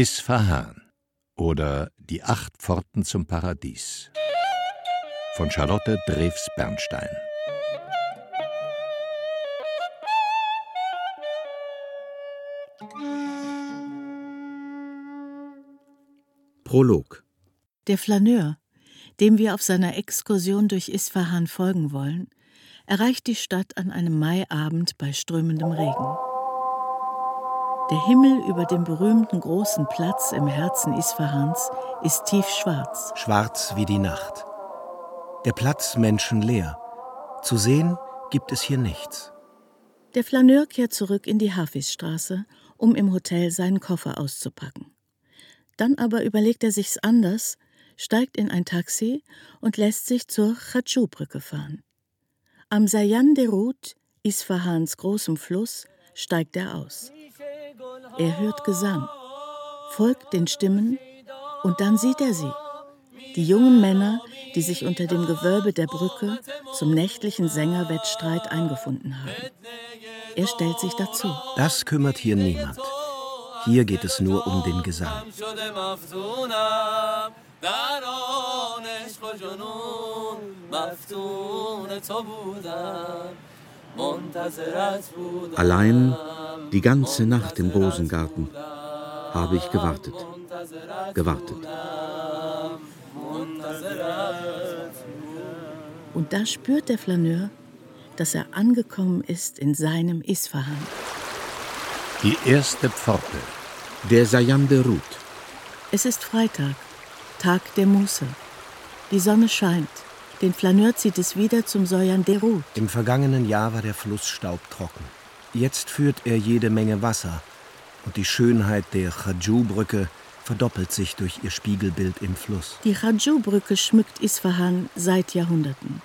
Isfahan oder Die acht Pforten zum Paradies von Charlotte Drews Bernstein. Prolog Der Flaneur, dem wir auf seiner Exkursion durch Isfahan folgen wollen, erreicht die Stadt an einem Maiabend bei strömendem Regen. Der Himmel über dem berühmten großen Platz im Herzen Isfahans ist tiefschwarz. Schwarz wie die Nacht. Der Platz menschenleer. Zu sehen gibt es hier nichts. Der Flaneur kehrt zurück in die Hafisstraße, um im Hotel seinen Koffer auszupacken. Dann aber überlegt er sich's anders, steigt in ein Taxi und lässt sich zur Khachu-Brücke fahren. Am Sayan Derut, Isfahans großem Fluss, steigt er aus. Er hört Gesang, folgt den Stimmen und dann sieht er sie. Die jungen Männer, die sich unter dem Gewölbe der Brücke zum nächtlichen Sängerwettstreit eingefunden haben. Er stellt sich dazu. Das kümmert hier niemand. Hier geht es nur um den Gesang. Allein die ganze Nacht im Rosengarten habe ich gewartet, gewartet. Und da spürt der Flaneur, dass er angekommen ist in seinem Isfahan. Die erste Pforte. Der Sayan Derut. Es ist Freitag, Tag der Muße. Die Sonne scheint. Den Flaneur zieht es wieder zum Soyan Derut. Im vergangenen Jahr war der Fluss staubtrocken. Jetzt führt er jede Menge Wasser und die Schönheit der Khaju-Brücke verdoppelt sich durch ihr Spiegelbild im Fluss. Die Khaju-Brücke schmückt Isfahan seit Jahrhunderten.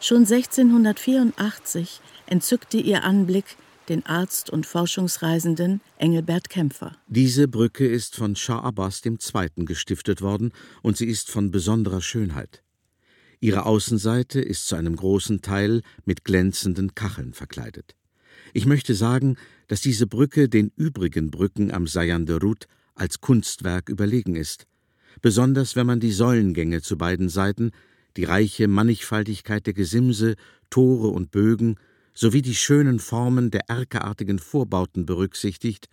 Schon 1684 entzückte ihr Anblick den Arzt und Forschungsreisenden Engelbert Kämpfer. Diese Brücke ist von Shah Abbas II. gestiftet worden und sie ist von besonderer Schönheit. Ihre Außenseite ist zu einem großen Teil mit glänzenden Kacheln verkleidet. Ich möchte sagen, dass diese Brücke den übrigen Brücken am Sayan Derut als Kunstwerk überlegen ist, besonders wenn man die Säulengänge zu beiden Seiten, die reiche Mannigfaltigkeit der Gesimse, Tore und Bögen sowie die schönen Formen der erkerartigen Vorbauten berücksichtigt,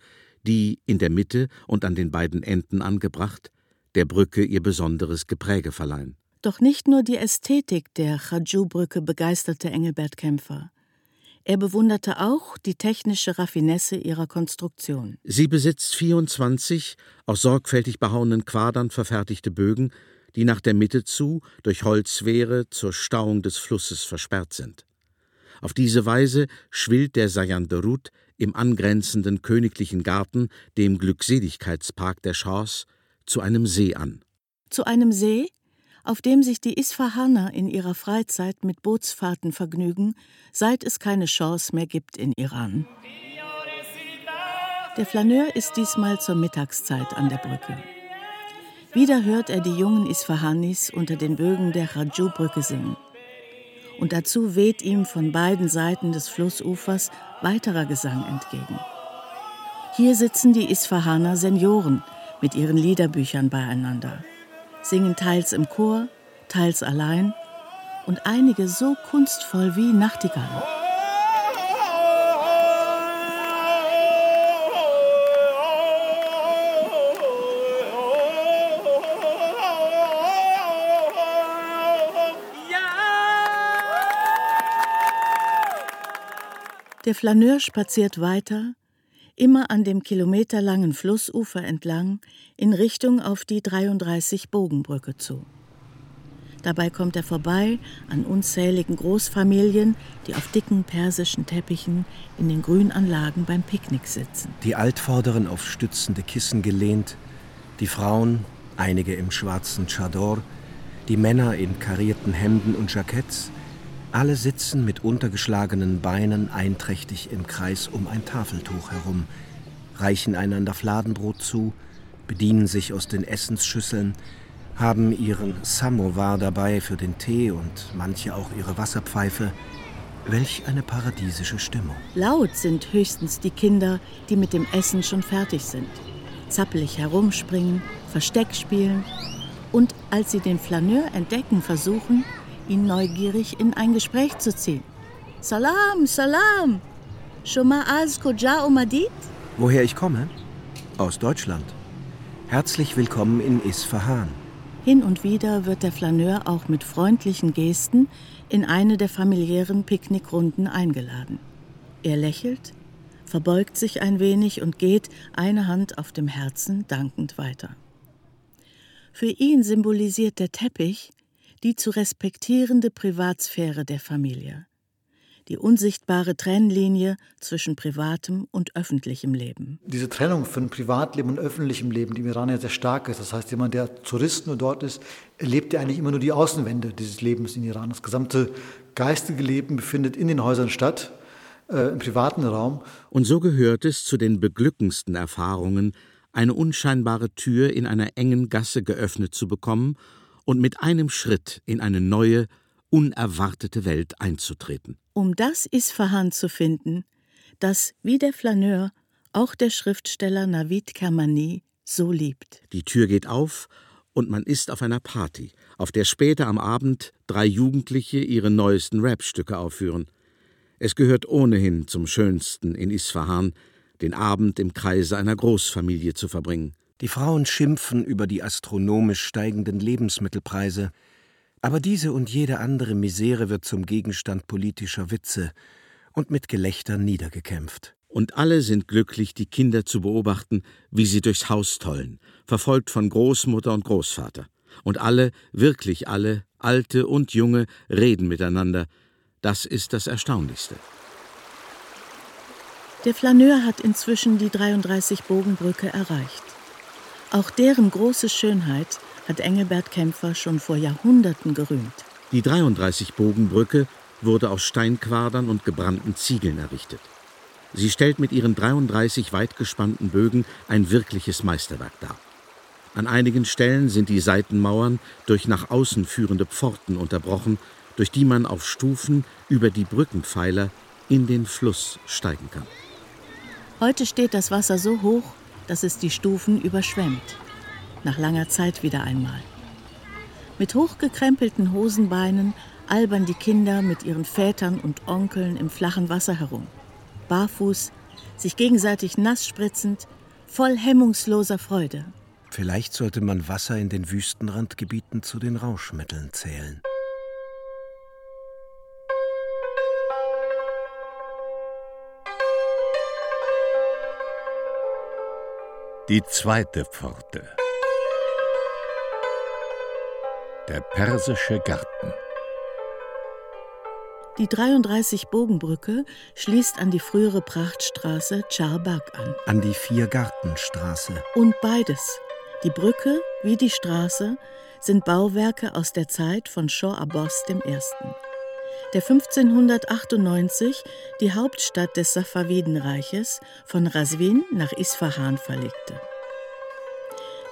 die in der Mitte und an den beiden Enden angebracht der Brücke ihr besonderes Gepräge verleihen. Doch nicht nur die Ästhetik der Khaju-Brücke begeisterte Engelbert Kämpfer. Er bewunderte auch die technische Raffinesse ihrer Konstruktion. Sie besitzt 24 aus sorgfältig behauenen Quadern verfertigte Bögen, die nach der Mitte zu durch Holzwehre zur Stauung des Flusses versperrt sind. Auf diese Weise schwillt der Sayanderut im angrenzenden königlichen Garten, dem Glückseligkeitspark der Chance, zu einem See an. Zu einem See, auf dem sich die Isfahaner in ihrer Freizeit mit Bootsfahrten vergnügen, seit es keine Chance mehr gibt in Iran. Der Flaneur ist diesmal zur Mittagszeit an der Brücke. Wieder hört er die jungen Isfahanis unter den Bögen der Raju-Brücke singen. Und dazu weht ihm von beiden Seiten des Flussufers weiterer Gesang entgegen. Hier sitzen die Isfahaner Senioren mit ihren Liederbüchern beieinander singen teils im Chor, teils allein und einige so kunstvoll wie Nachtigallen. Der Flaneur spaziert weiter, immer an dem kilometerlangen Flussufer entlang, in Richtung auf die 33 Bogenbrücke zu. Dabei kommt er vorbei an unzähligen Großfamilien, die auf dicken persischen Teppichen in den Grünanlagen beim Picknick sitzen. Die Altvorderen auf stützende Kissen gelehnt, die Frauen, einige im schwarzen Chador, die Männer in karierten Hemden und Jacketts, alle sitzen mit untergeschlagenen Beinen einträchtig im Kreis um ein Tafeltuch herum, reichen einander Fladenbrot zu, bedienen sich aus den Essensschüsseln, haben ihren Samovar dabei für den Tee und manche auch ihre Wasserpfeife. Welch eine paradiesische Stimmung. Laut sind höchstens die Kinder, die mit dem Essen schon fertig sind. zappelig herumspringen, Versteck spielen und als sie den Flaneur entdecken, versuchen, ihn neugierig in ein Gespräch zu ziehen. Salam, Salam! Shoma az koja umadit? Woher ich komme? Aus Deutschland. Herzlich willkommen in Isfahan. Hin und wieder wird der Flaneur auch mit freundlichen Gesten in eine der familiären Picknickrunden eingeladen. Er lächelt, verbeugt sich ein wenig und geht, eine Hand auf dem Herzen, dankend weiter. Für ihn symbolisiert der Teppich die zu respektierende Privatsphäre der Familie, die unsichtbare Trennlinie zwischen privatem und öffentlichem Leben. Diese Trennung von Privatleben und öffentlichem Leben, die im Iran ja sehr stark ist. Das heißt, jemand, der Tourist nur dort ist, erlebt ja eigentlich immer nur die Außenwände dieses Lebens in Iran. Das gesamte geistige Leben befindet in den Häusern statt, äh, im privaten Raum. Und so gehört es zu den beglückendsten Erfahrungen, eine unscheinbare Tür in einer engen Gasse geöffnet zu bekommen und mit einem Schritt in eine neue, unerwartete Welt einzutreten. Um das Isfahan zu finden, das wie der Flaneur auch der Schriftsteller Navid Kermani so liebt. Die Tür geht auf und man ist auf einer Party, auf der später am Abend drei Jugendliche ihre neuesten Rapstücke aufführen. Es gehört ohnehin zum Schönsten in Isfahan, den Abend im Kreise einer Großfamilie zu verbringen. Die Frauen schimpfen über die astronomisch steigenden Lebensmittelpreise, aber diese und jede andere Misere wird zum Gegenstand politischer Witze und mit Gelächter niedergekämpft. Und alle sind glücklich, die Kinder zu beobachten, wie sie durchs Haus tollen, verfolgt von Großmutter und Großvater. Und alle, wirklich alle, alte und junge, reden miteinander. Das ist das Erstaunlichste. Der Flaneur hat inzwischen die 33 Bogenbrücke erreicht. Auch deren große Schönheit hat Engelbert Kämpfer schon vor Jahrhunderten gerühmt. Die 33 Bogenbrücke wurde aus Steinquadern und gebrannten Ziegeln errichtet. Sie stellt mit ihren 33 weitgespannten Bögen ein wirkliches Meisterwerk dar. An einigen Stellen sind die Seitenmauern durch nach außen führende Pforten unterbrochen, durch die man auf Stufen über die Brückenpfeiler in den Fluss steigen kann. Heute steht das Wasser so hoch, dass es die Stufen überschwemmt. Nach langer Zeit wieder einmal. Mit hochgekrempelten Hosenbeinen albern die Kinder mit ihren Vätern und Onkeln im flachen Wasser herum. Barfuß, sich gegenseitig nass spritzend, voll hemmungsloser Freude. Vielleicht sollte man Wasser in den Wüstenrandgebieten zu den Rauschmitteln zählen. Die zweite Pforte. Der persische Garten. Die 33-Bogenbrücke schließt an die frühere Prachtstraße Charbag an. An die Viergartenstraße. Und beides, die Brücke wie die Straße, sind Bauwerke aus der Zeit von Shah Abbas I., der 1598 die Hauptstadt des Safavidenreiches von Raswin nach Isfahan verlegte.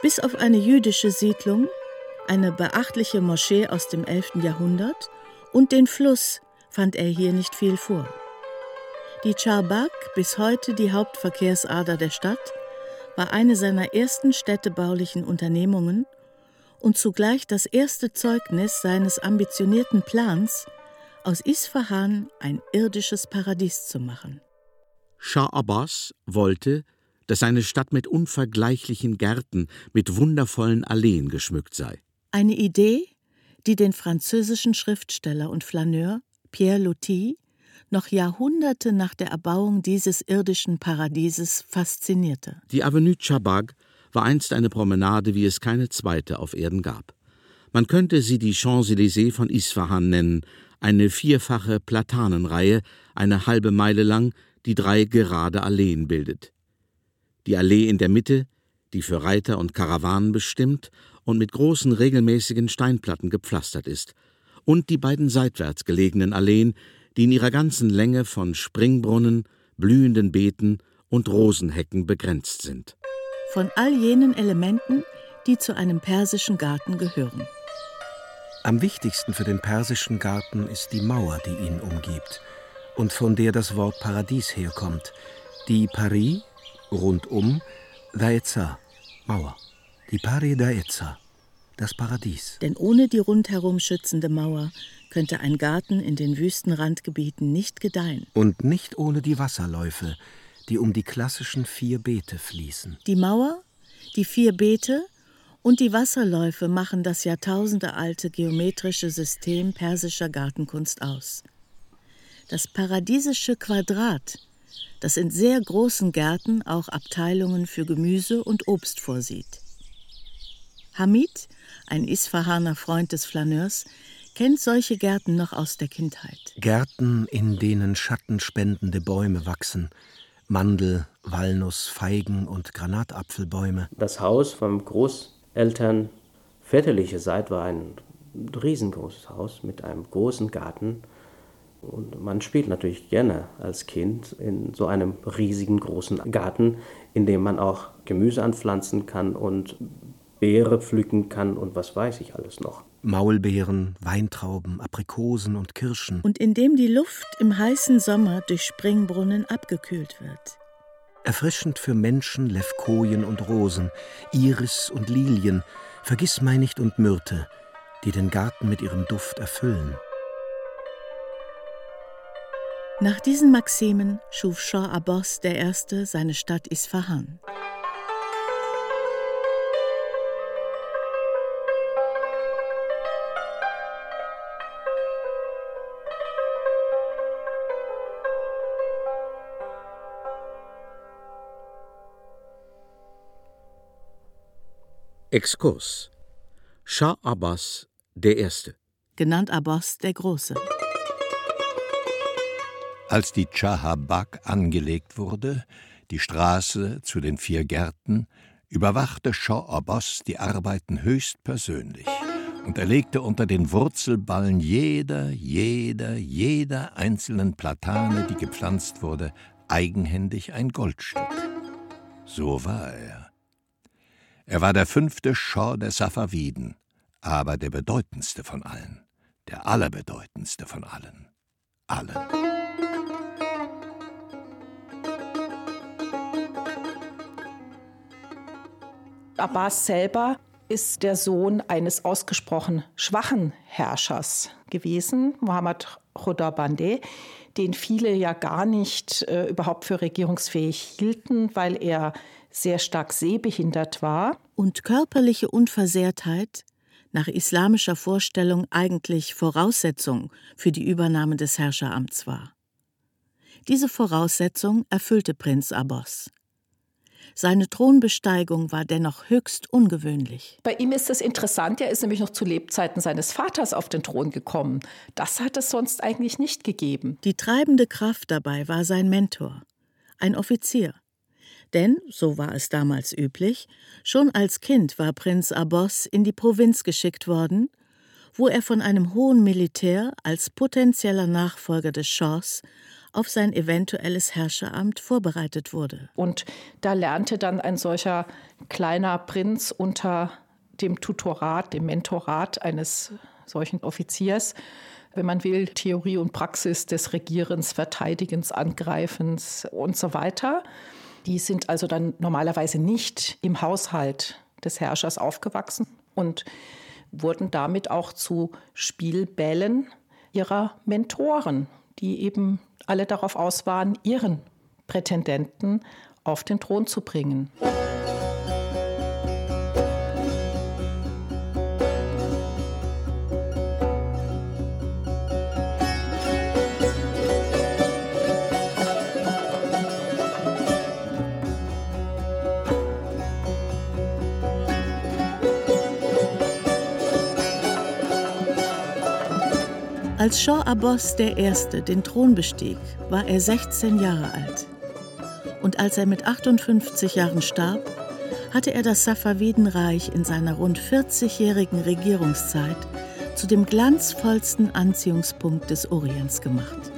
Bis auf eine jüdische Siedlung, eine beachtliche Moschee aus dem 11. Jahrhundert und den Fluss fand er hier nicht viel vor. Die Charbak, bis heute die Hauptverkehrsader der Stadt, war eine seiner ersten städtebaulichen Unternehmungen und zugleich das erste Zeugnis seines ambitionierten Plans, aus Isfahan ein irdisches Paradies zu machen. Shah Abbas wollte, dass seine Stadt mit unvergleichlichen Gärten, mit wundervollen Alleen geschmückt sei. Eine Idee, die den französischen Schriftsteller und Flaneur Pierre Loti noch Jahrhunderte nach der Erbauung dieses irdischen Paradieses faszinierte. Die Avenue Chabag war einst eine Promenade, wie es keine zweite auf Erden gab. Man könnte sie die Champs-Élysées von Isfahan nennen, eine vierfache Platanenreihe, eine halbe Meile lang, die drei gerade Alleen bildet. Die Allee in der Mitte, die für Reiter und Karawanen bestimmt und mit großen regelmäßigen Steinplatten gepflastert ist, und die beiden seitwärts gelegenen Alleen, die in ihrer ganzen Länge von Springbrunnen, blühenden Beeten und Rosenhecken begrenzt sind. Von all jenen Elementen, die zu einem persischen Garten gehören. Am wichtigsten für den persischen Garten ist die Mauer, die ihn umgibt und von der das Wort Paradies herkommt, die Paris, rundum, Daeza, Mauer. Die Pari d'Aezza, das Paradies. Denn ohne die rundherum schützende Mauer könnte ein Garten in den Wüstenrandgebieten nicht gedeihen. Und nicht ohne die Wasserläufe, die um die klassischen vier Beete fließen. Die Mauer, die vier Beete und die Wasserläufe machen das jahrtausendealte geometrische System persischer Gartenkunst aus. Das paradiesische Quadrat, das in sehr großen Gärten auch Abteilungen für Gemüse und Obst vorsieht. Hamid, ein Isfahaner Freund des Flaneurs, kennt solche Gärten noch aus der Kindheit. Gärten, in denen schattenspendende Bäume wachsen, Mandel, Walnuss, Feigen und Granatapfelbäume. Das Haus vom Groß Eltern väterliche Seite war ein riesengroßes Haus mit einem großen Garten. Und man spielt natürlich gerne als Kind in so einem riesigen großen Garten, in dem man auch Gemüse anpflanzen kann und Beere pflücken kann und was weiß ich alles noch. Maulbeeren, Weintrauben, Aprikosen und Kirschen. Und in dem die Luft im heißen Sommer durch Springbrunnen abgekühlt wird erfrischend für Menschen Levkojen und Rosen, Iris und Lilien, Vergissmeinnicht und Myrte, die den Garten mit ihrem Duft erfüllen. Nach diesen Maximen schuf Shah Abbas I. seine Stadt Isfahan. Exkurs Schah Abbas der Erste genannt Abbas der Große Als die Chahabak angelegt wurde, die Straße zu den vier Gärten, überwachte Shah Abbas die Arbeiten höchst persönlich und er legte unter den Wurzelballen jeder, jeder, jeder einzelnen Platane, die gepflanzt wurde, eigenhändig ein Goldstück. So war er. Er war der fünfte Schor der Safaviden, aber der bedeutendste von allen, der allerbedeutendste von allen, allen. Abbas selber ist der Sohn eines ausgesprochen schwachen Herrschers gewesen, Muhammad Bandeh, den viele ja gar nicht äh, überhaupt für regierungsfähig hielten, weil er sehr stark sehbehindert war. Und körperliche Unversehrtheit, nach islamischer Vorstellung eigentlich Voraussetzung für die Übernahme des Herrscheramts war. Diese Voraussetzung erfüllte Prinz Abbas. Seine Thronbesteigung war dennoch höchst ungewöhnlich. Bei ihm ist es interessant, er ist nämlich noch zu Lebzeiten seines Vaters auf den Thron gekommen. Das hat es sonst eigentlich nicht gegeben. Die treibende Kraft dabei war sein Mentor, ein Offizier, denn, so war es damals üblich, schon als Kind war Prinz Abbas in die Provinz geschickt worden, wo er von einem hohen Militär als potenzieller Nachfolger des Schahs auf sein eventuelles Herrscheramt vorbereitet wurde. Und da lernte dann ein solcher kleiner Prinz unter dem Tutorat, dem Mentorat eines solchen Offiziers, wenn man will, Theorie und Praxis des Regierens, Verteidigens, Angreifens und so weiter. Die sind also dann normalerweise nicht im Haushalt des Herrschers aufgewachsen und wurden damit auch zu Spielbällen ihrer Mentoren, die eben alle darauf aus waren, ihren Prätendenten auf den Thron zu bringen. Als Shah Abbas I. den Thron bestieg, war er 16 Jahre alt. Und als er mit 58 Jahren starb, hatte er das Safavidenreich in seiner rund 40-jährigen Regierungszeit zu dem glanzvollsten Anziehungspunkt des Orients gemacht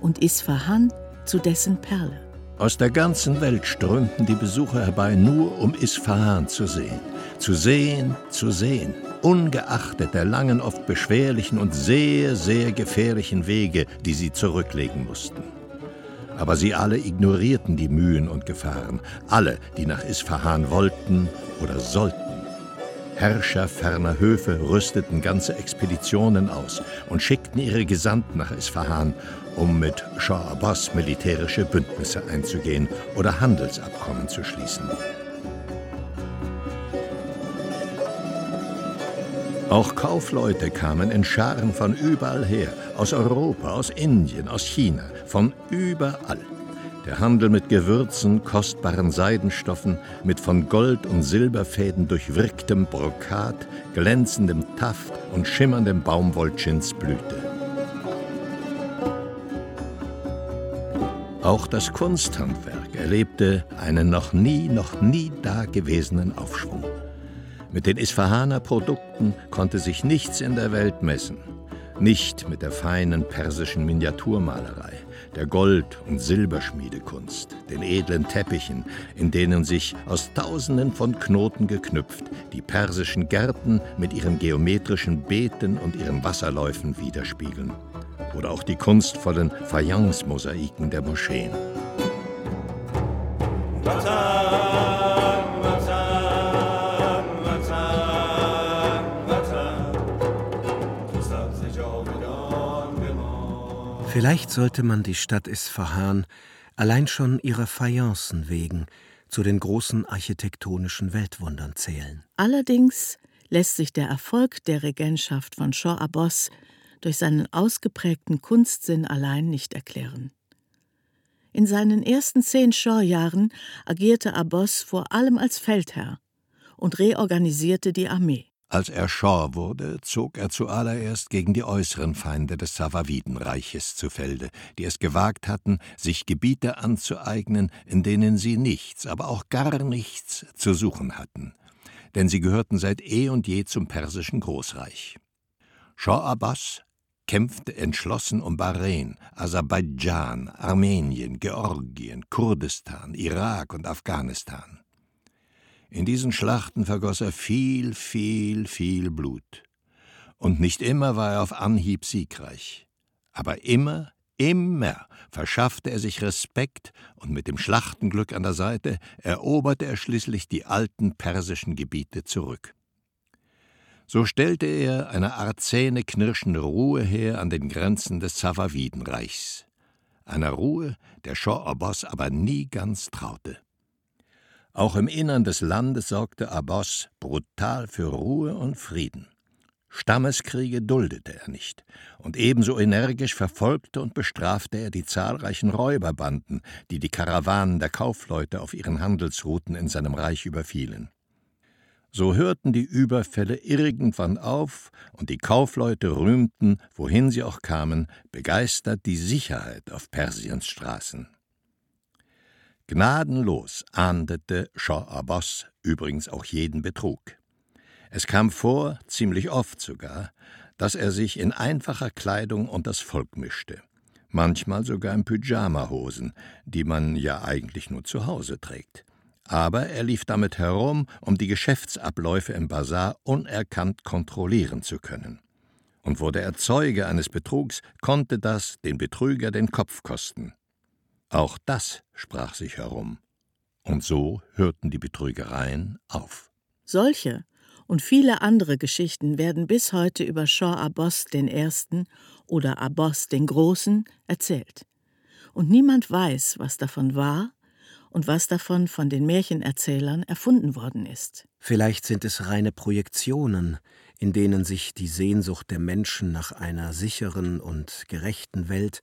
und Isfahan zu dessen Perle. Aus der ganzen Welt strömten die Besucher herbei, nur um Isfahan zu sehen. Zu sehen, zu sehen ungeachtet der langen, oft beschwerlichen und sehr, sehr gefährlichen Wege, die sie zurücklegen mussten. Aber sie alle ignorierten die Mühen und Gefahren. Alle, die nach Isfahan wollten, oder sollten. Herrscher ferner Höfe rüsteten ganze Expeditionen aus und schickten ihre Gesandten nach Isfahan, um mit Shah Abbas militärische Bündnisse einzugehen oder Handelsabkommen zu schließen. Auch Kaufleute kamen in Scharen von überall her, aus Europa, aus Indien, aus China, von überall. Der Handel mit Gewürzen, kostbaren Seidenstoffen, mit von Gold und Silberfäden durchwirktem Brokat, glänzendem Taft und schimmerndem Baumwollchins blühte. Auch das Kunsthandwerk erlebte einen noch nie, noch nie dagewesenen Aufschwung. Mit den Isfahaner Produkten konnte sich nichts in der Welt messen. Nicht mit der feinen persischen Miniaturmalerei, der Gold- und Silberschmiedekunst, den edlen Teppichen, in denen sich aus Tausenden von Knoten geknüpft die persischen Gärten mit ihren geometrischen Beeten und ihren Wasserläufen widerspiegeln. Oder auch die kunstvollen Fayence-Mosaiken der Moscheen. Vielleicht sollte man die Stadt Isfahan allein schon ihrer Fayencen wegen zu den großen architektonischen Weltwundern zählen. Allerdings lässt sich der Erfolg der Regentschaft von Shah Abbas durch seinen ausgeprägten Kunstsinn allein nicht erklären. In seinen ersten zehn Shah-Jahren agierte Abbas vor allem als Feldherr und reorganisierte die Armee. Als er Schor wurde, zog er zuallererst gegen die äußeren Feinde des Safavidenreiches zu Felde, die es gewagt hatten, sich Gebiete anzueignen, in denen sie nichts, aber auch gar nichts zu suchen hatten. Denn sie gehörten seit eh und je zum persischen Großreich. Schor Abbas kämpfte entschlossen um Bahrain, Aserbaidschan, Armenien, Georgien, Kurdistan, Irak und Afghanistan. In diesen Schlachten vergoss er viel, viel, viel Blut. Und nicht immer war er auf Anhieb siegreich. Aber immer, immer verschaffte er sich Respekt und mit dem Schlachtenglück an der Seite eroberte er schließlich die alten persischen Gebiete zurück. So stellte er eine Art zähneknirschende Ruhe her an den Grenzen des Safavidenreichs. Einer Ruhe, der Shah Abbas aber nie ganz traute. Auch im Innern des Landes sorgte Abbas brutal für Ruhe und Frieden. Stammeskriege duldete er nicht, und ebenso energisch verfolgte und bestrafte er die zahlreichen Räuberbanden, die die Karawanen der Kaufleute auf ihren Handelsrouten in seinem Reich überfielen. So hörten die Überfälle irgendwann auf, und die Kaufleute rühmten, wohin sie auch kamen, begeistert die Sicherheit auf Persiens Straßen. Gnadenlos ahndete Shah Abbas übrigens auch jeden Betrug. Es kam vor, ziemlich oft sogar, dass er sich in einfacher Kleidung und das Volk mischte, manchmal sogar in Pyjamahosen, die man ja eigentlich nur zu Hause trägt. Aber er lief damit herum, um die Geschäftsabläufe im Bazar unerkannt kontrollieren zu können. Und wurde er Zeuge eines Betrugs, konnte das den Betrüger den Kopf kosten. Auch das sprach sich herum. Und so hörten die Betrügereien auf. Solche und viele andere Geschichten werden bis heute über Shah Abbas I. oder Abbas den Großen erzählt. Und niemand weiß, was davon war und was davon von den Märchenerzählern erfunden worden ist. Vielleicht sind es reine Projektionen, in denen sich die Sehnsucht der Menschen nach einer sicheren und gerechten Welt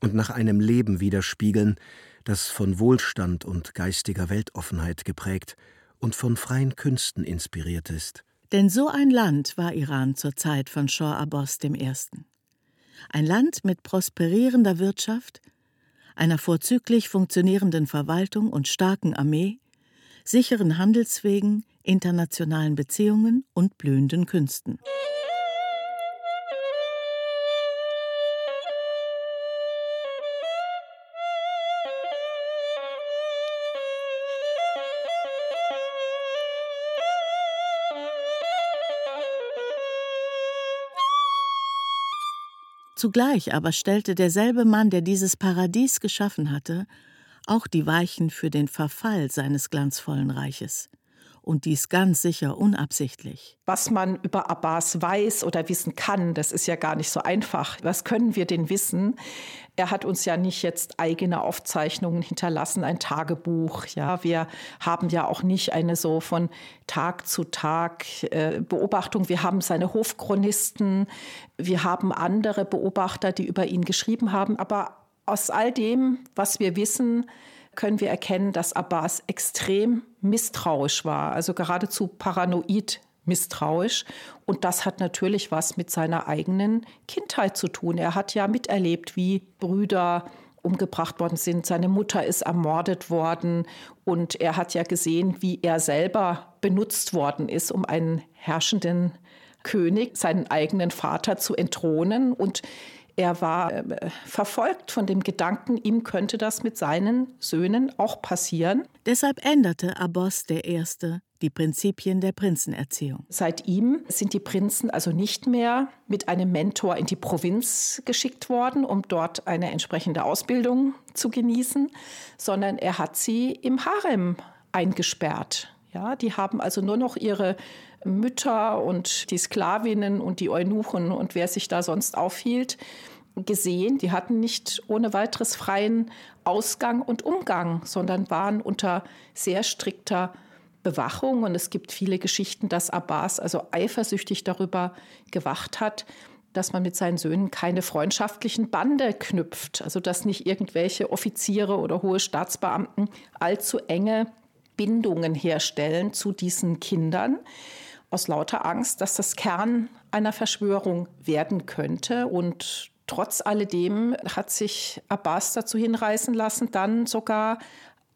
und nach einem Leben widerspiegeln, das von Wohlstand und geistiger Weltoffenheit geprägt und von freien Künsten inspiriert ist. Denn so ein Land war Iran zur Zeit von Shah Abbas I. Ein Land mit prosperierender Wirtschaft, einer vorzüglich funktionierenden Verwaltung und starken Armee, sicheren Handelswegen, internationalen Beziehungen und blühenden Künsten. Zugleich aber stellte derselbe Mann, der dieses Paradies geschaffen hatte, auch die Weichen für den Verfall seines glanzvollen Reiches und dies ganz sicher unabsichtlich. Was man über Abbas weiß oder wissen kann, das ist ja gar nicht so einfach. Was können wir denn wissen? Er hat uns ja nicht jetzt eigene Aufzeichnungen hinterlassen, ein Tagebuch. Ja, wir haben ja auch nicht eine so von Tag zu Tag äh, Beobachtung. Wir haben seine Hofchronisten, wir haben andere Beobachter, die über ihn geschrieben haben. Aber aus all dem, was wir wissen, können wir erkennen, dass Abbas extrem misstrauisch war, also geradezu paranoid misstrauisch. Und das hat natürlich was mit seiner eigenen Kindheit zu tun. Er hat ja miterlebt, wie Brüder umgebracht worden sind. Seine Mutter ist ermordet worden und er hat ja gesehen, wie er selber benutzt worden ist, um einen herrschenden König, seinen eigenen Vater zu entthronen. Und er war äh, verfolgt von dem Gedanken, ihm könnte das mit seinen Söhnen auch passieren. Deshalb änderte Abbas I. die Prinzipien der Prinzenerziehung. Seit ihm sind die Prinzen also nicht mehr mit einem Mentor in die Provinz geschickt worden, um dort eine entsprechende Ausbildung zu genießen, sondern er hat sie im Harem eingesperrt. Ja, die haben also nur noch ihre Mütter und die Sklavinnen und die Eunuchen und wer sich da sonst aufhielt, gesehen. Die hatten nicht ohne weiteres freien Ausgang und Umgang, sondern waren unter sehr strikter Bewachung. Und es gibt viele Geschichten, dass Abbas also eifersüchtig darüber gewacht hat, dass man mit seinen Söhnen keine freundschaftlichen Bande knüpft. Also dass nicht irgendwelche Offiziere oder hohe Staatsbeamten allzu enge Bindungen herstellen zu diesen Kindern aus lauter Angst, dass das Kern einer Verschwörung werden könnte. Und trotz alledem hat sich Abbas dazu hinreißen lassen, dann sogar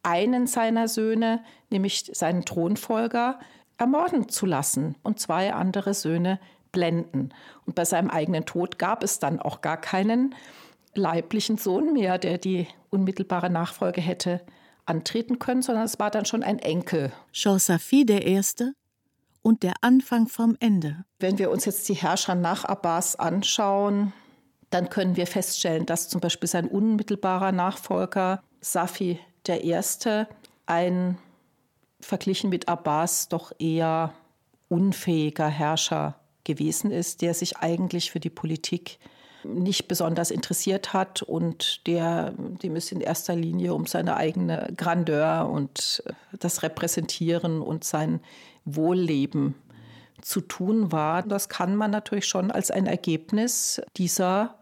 einen seiner Söhne, nämlich seinen Thronfolger, ermorden zu lassen und zwei andere Söhne blenden. Und bei seinem eigenen Tod gab es dann auch gar keinen leiblichen Sohn mehr, der die unmittelbare Nachfolge hätte antreten können, sondern es war dann schon ein Enkel. Shah Safi der Erste und der Anfang vom Ende. Wenn wir uns jetzt die Herrscher nach Abbas anschauen, dann können wir feststellen, dass zum Beispiel sein unmittelbarer Nachfolger Safi I. ein verglichen mit Abbas doch eher unfähiger Herrscher gewesen ist, der sich eigentlich für die Politik nicht besonders interessiert hat und der, dem es in erster Linie um seine eigene Grandeur und das Repräsentieren und sein Wohlleben zu tun war. Das kann man natürlich schon als ein Ergebnis dieser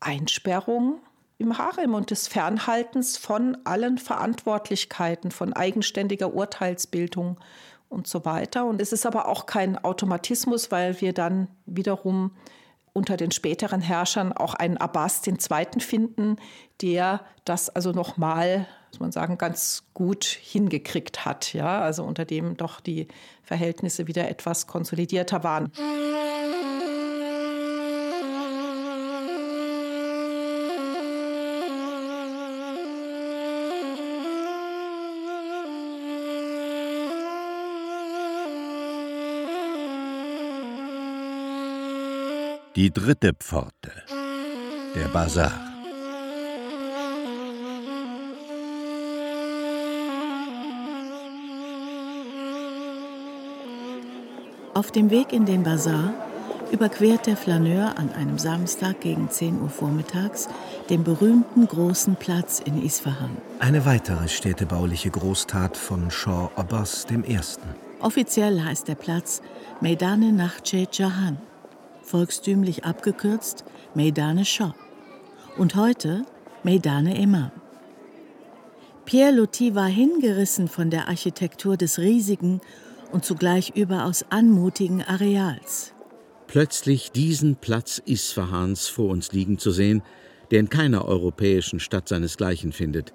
Einsperrung im Harem und des Fernhaltens von allen Verantwortlichkeiten, von eigenständiger Urteilsbildung und so weiter. Und es ist aber auch kein Automatismus, weil wir dann wiederum unter den späteren Herrschern auch einen Abbas II. finden, der das also nochmal, muss man sagen, ganz gut hingekriegt hat. Ja? Also unter dem doch die Verhältnisse wieder etwas konsolidierter waren. Die dritte Pforte. Der Bazar. Auf dem Weg in den Bazar überquert der Flaneur an einem Samstag gegen 10 Uhr vormittags den berühmten großen Platz in Isfahan. Eine weitere städtebauliche Großtat von Shah Abbas I. Offiziell heißt der Platz Meidane Nakhche Jahan volkstümlich abgekürzt Meidane Shah und heute Meidane Imam. Pierre Loti war hingerissen von der Architektur des riesigen und zugleich überaus anmutigen Areals. Plötzlich diesen Platz Isfahans vor uns liegen zu sehen, der in keiner europäischen Stadt seinesgleichen findet,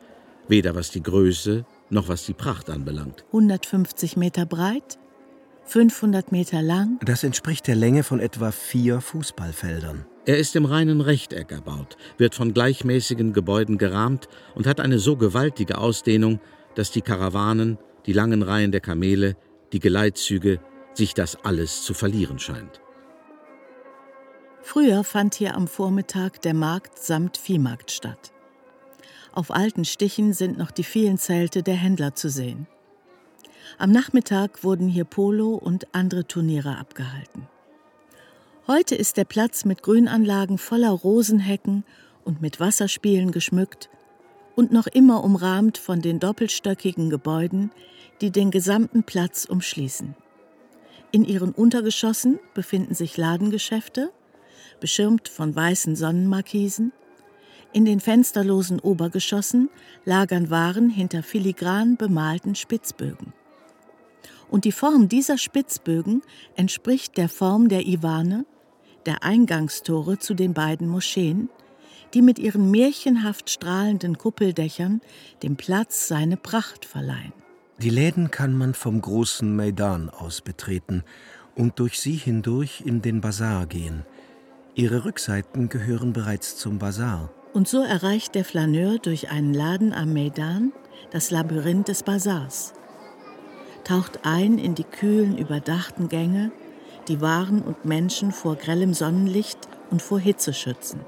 weder was die Größe noch was die Pracht anbelangt. 150 Meter breit, 500 Meter lang. Das entspricht der Länge von etwa vier Fußballfeldern. Er ist im reinen Rechteck erbaut, wird von gleichmäßigen Gebäuden gerahmt und hat eine so gewaltige Ausdehnung, dass die Karawanen, die langen Reihen der Kamele, die Geleitzüge, sich das alles zu verlieren scheint. Früher fand hier am Vormittag der Markt samt Viehmarkt statt. Auf alten Stichen sind noch die vielen Zelte der Händler zu sehen. Am Nachmittag wurden hier Polo und andere Turniere abgehalten. Heute ist der Platz mit Grünanlagen voller Rosenhecken und mit Wasserspielen geschmückt und noch immer umrahmt von den doppelstöckigen Gebäuden, die den gesamten Platz umschließen. In ihren Untergeschossen befinden sich Ladengeschäfte, beschirmt von weißen Sonnenmarkisen. In den fensterlosen Obergeschossen lagern Waren hinter filigran bemalten Spitzbögen. Und die Form dieser Spitzbögen entspricht der Form der Iwane, der Eingangstore zu den beiden Moscheen, die mit ihren märchenhaft strahlenden Kuppeldächern dem Platz seine Pracht verleihen. Die Läden kann man vom großen Maidan aus betreten und durch sie hindurch in den Bazar gehen. Ihre Rückseiten gehören bereits zum Bazar. Und so erreicht der Flaneur durch einen Laden am Maidan das Labyrinth des Bazars, taucht ein in die kühlen, überdachten Gänge, die Waren und Menschen vor grellem Sonnenlicht und vor Hitze schützen.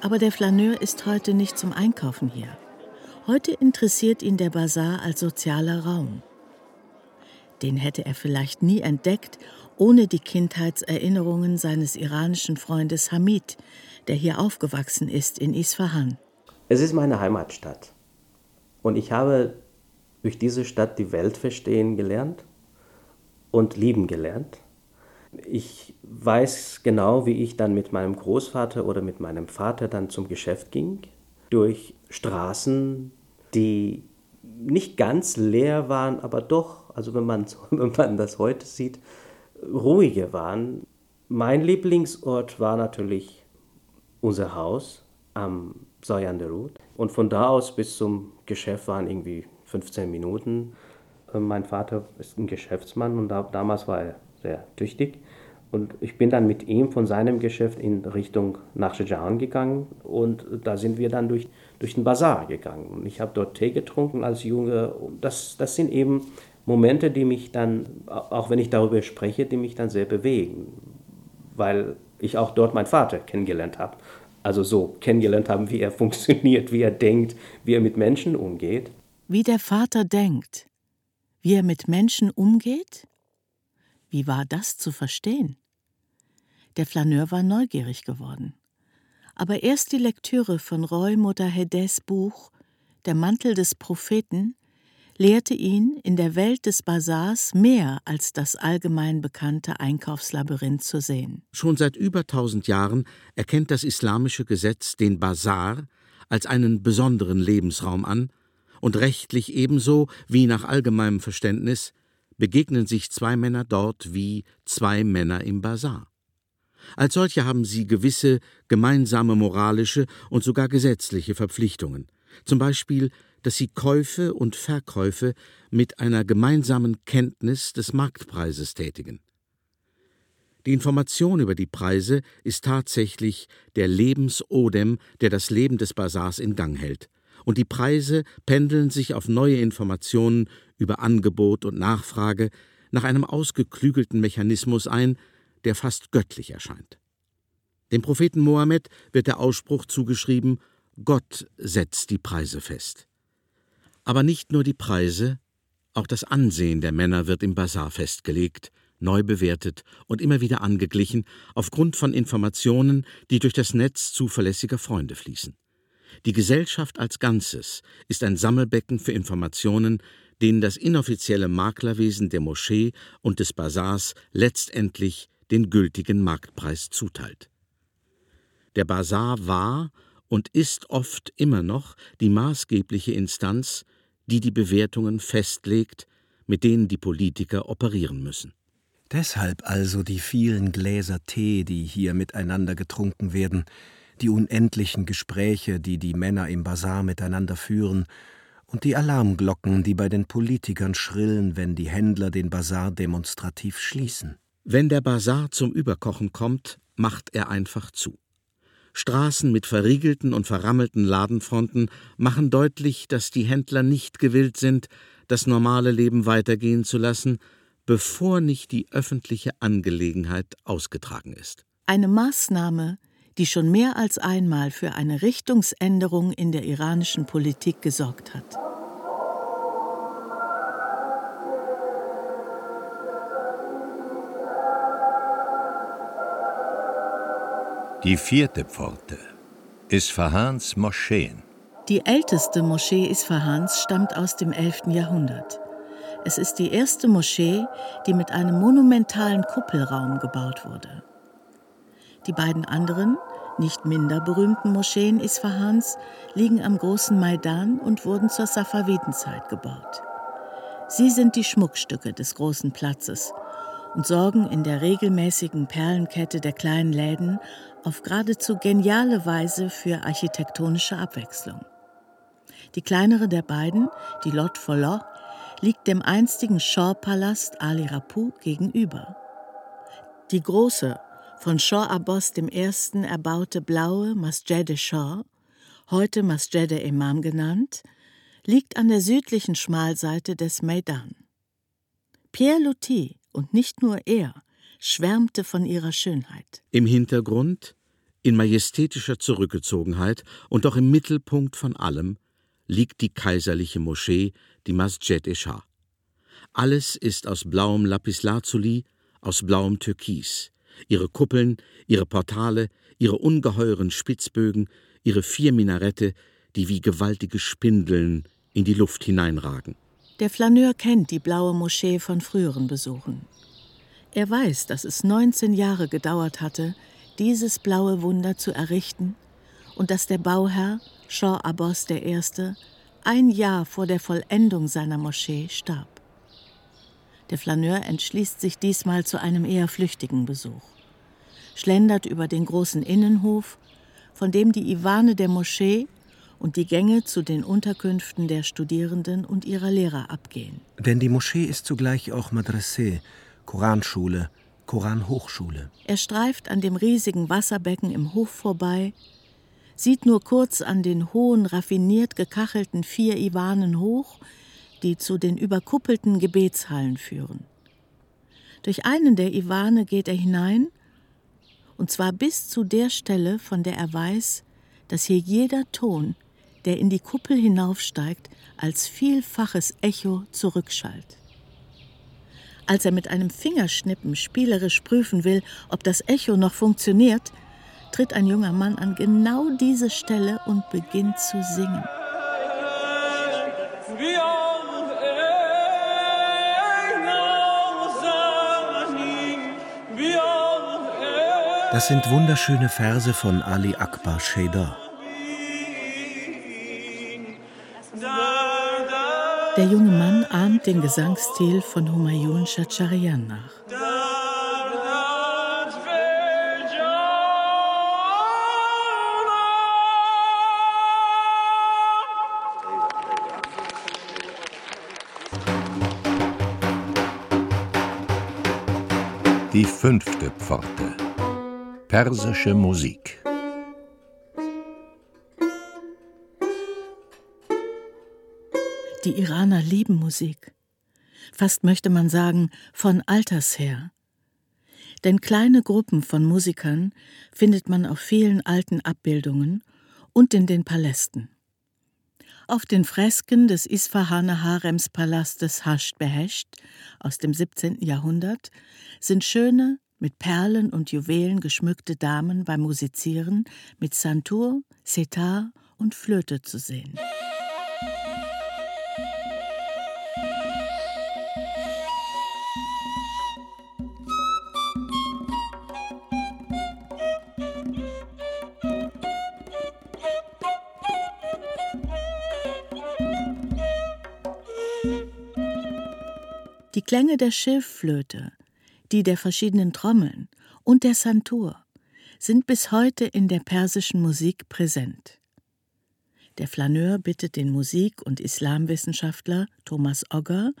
Aber der Flaneur ist heute nicht zum Einkaufen hier. Heute interessiert ihn der Bazar als sozialer Raum. Den hätte er vielleicht nie entdeckt, ohne die Kindheitserinnerungen seines iranischen Freundes Hamid, der hier aufgewachsen ist in Isfahan. Es ist meine Heimatstadt. Und ich habe durch diese Stadt die Welt verstehen gelernt und lieben gelernt. Ich weiß genau, wie ich dann mit meinem Großvater oder mit meinem Vater dann zum Geschäft ging. Durch Straßen, die nicht ganz leer waren, aber doch, also wenn man, wenn man das heute sieht, ruhige waren. Mein Lieblingsort war natürlich unser Haus am Soyanderut. Und von da aus bis zum Geschäft waren irgendwie 15 Minuten. Äh, mein Vater ist ein Geschäftsmann und da, damals war er sehr tüchtig. Und ich bin dann mit ihm von seinem Geschäft in Richtung nach Shajan gegangen und da sind wir dann durch, durch den Bazar gegangen. Und ich habe dort Tee getrunken als Junge. Das, das sind eben Momente, die mich dann, auch wenn ich darüber spreche, die mich dann sehr bewegen, weil ich auch dort meinen Vater kennengelernt habe. Also so kennengelernt haben, wie er funktioniert, wie er denkt, wie er mit Menschen umgeht. Wie der Vater denkt, wie er mit Menschen umgeht? Wie war das zu verstehen? Der Flaneur war neugierig geworden. Aber erst die Lektüre von Roy Motahedès Buch Der Mantel des Propheten lehrte ihn, in der Welt des Bazars mehr als das allgemein bekannte Einkaufslabyrinth zu sehen. Schon seit über tausend Jahren erkennt das islamische Gesetz den Bazar als einen besonderen Lebensraum an, und rechtlich ebenso wie nach allgemeinem Verständnis begegnen sich zwei Männer dort wie zwei Männer im Bazar. Als solche haben sie gewisse gemeinsame moralische und sogar gesetzliche Verpflichtungen, zum Beispiel, dass sie Käufe und Verkäufe mit einer gemeinsamen Kenntnis des Marktpreises tätigen. Die Information über die Preise ist tatsächlich der Lebensodem, der das Leben des Bazars in Gang hält, und die Preise pendeln sich auf neue Informationen über Angebot und Nachfrage nach einem ausgeklügelten Mechanismus ein, der fast göttlich erscheint. Dem Propheten Mohammed wird der Ausspruch zugeschrieben, Gott setzt die Preise fest. Aber nicht nur die Preise, auch das Ansehen der Männer wird im Bazar festgelegt, neu bewertet und immer wieder angeglichen aufgrund von Informationen, die durch das Netz zuverlässiger Freunde fließen. Die Gesellschaft als Ganzes ist ein Sammelbecken für Informationen, denen das inoffizielle Maklerwesen der Moschee und des Bazars letztendlich den gültigen Marktpreis zuteilt. Der Bazar war und ist oft immer noch die maßgebliche Instanz, die die Bewertungen festlegt, mit denen die Politiker operieren müssen. Deshalb also die vielen Gläser Tee, die hier miteinander getrunken werden, die unendlichen Gespräche, die die Männer im Bazar miteinander führen, und die Alarmglocken, die bei den Politikern schrillen, wenn die Händler den Bazar demonstrativ schließen. Wenn der Bazar zum Überkochen kommt, macht er einfach zu. Straßen mit verriegelten und verrammelten Ladenfronten machen deutlich, dass die Händler nicht gewillt sind, das normale Leben weitergehen zu lassen, bevor nicht die öffentliche Angelegenheit ausgetragen ist. Eine Maßnahme, die schon mehr als einmal für eine Richtungsänderung in der iranischen Politik gesorgt hat. Die vierte Pforte ist Fahans Moscheen. Die älteste Moschee Isfahans stammt aus dem 11. Jahrhundert. Es ist die erste Moschee, die mit einem monumentalen Kuppelraum gebaut wurde. Die beiden anderen, nicht minder berühmten Moscheen Isfahans liegen am großen Maidan und wurden zur Safavidenzeit gebaut. Sie sind die Schmuckstücke des großen Platzes und sorgen in der regelmäßigen Perlenkette der kleinen Läden auf geradezu geniale Weise für architektonische Abwechslung. Die kleinere der beiden, die Lot Follow, liegt dem einstigen Shah-Palast Ali Rapu gegenüber. Die große, von Shah Abbas I. erbaute blaue Masjid Shah, heute Masjid Imam genannt, liegt an der südlichen Schmalseite des Maidan. Pierre Loti, und nicht nur er, schwärmte von ihrer Schönheit. Im Hintergrund, in majestätischer Zurückgezogenheit und doch im Mittelpunkt von allem, liegt die kaiserliche Moschee, die Masjid-e-Shah. Alles ist aus blauem Lapislazuli, aus blauem Türkis. Ihre Kuppeln, ihre Portale, ihre ungeheuren Spitzbögen, ihre vier Minarette, die wie gewaltige Spindeln in die Luft hineinragen. Der Flaneur kennt die blaue Moschee von früheren Besuchen. Er weiß, dass es 19 Jahre gedauert hatte, dieses blaue Wunder zu errichten und dass der Bauherr, Shah Abbas I., ein Jahr vor der Vollendung seiner Moschee starb. Der Flaneur entschließt sich diesmal zu einem eher flüchtigen Besuch, schlendert über den großen Innenhof, von dem die Iwane der Moschee und die Gänge zu den Unterkünften der Studierenden und ihrer Lehrer abgehen. Denn die Moschee ist zugleich auch Madrasee, Koranschule, Koranhochschule. Er streift an dem riesigen Wasserbecken im Hof vorbei, sieht nur kurz an den hohen, raffiniert gekachelten vier Iwanen hoch, die zu den überkuppelten Gebetshallen führen. Durch einen der Iwane geht er hinein, und zwar bis zu der Stelle, von der er weiß, dass hier jeder Ton der in die Kuppel hinaufsteigt, als vielfaches Echo zurückschallt. Als er mit einem Fingerschnippen spielerisch prüfen will, ob das Echo noch funktioniert, tritt ein junger Mann an genau diese Stelle und beginnt zu singen. Das sind wunderschöne Verse von Ali Akbar Shedar. Der junge Mann ahmt den Gesangsstil von Humayun Shacharian nach. Die fünfte Pforte. Persische Musik. Die Iraner lieben Musik. Fast möchte man sagen, von alters her. Denn kleine Gruppen von Musikern findet man auf vielen alten Abbildungen und in den Palästen. Auf den Fresken des Isfahaner Haremspalastes Hasht Behesht aus dem 17. Jahrhundert sind schöne, mit Perlen und Juwelen geschmückte Damen beim Musizieren mit Santur, Setar und Flöte zu sehen. Die Klänge der Schilfflöte, die der verschiedenen Trommeln und der Santur sind bis heute in der persischen Musik präsent. Der Flaneur bittet den Musik- und Islamwissenschaftler Thomas Ogger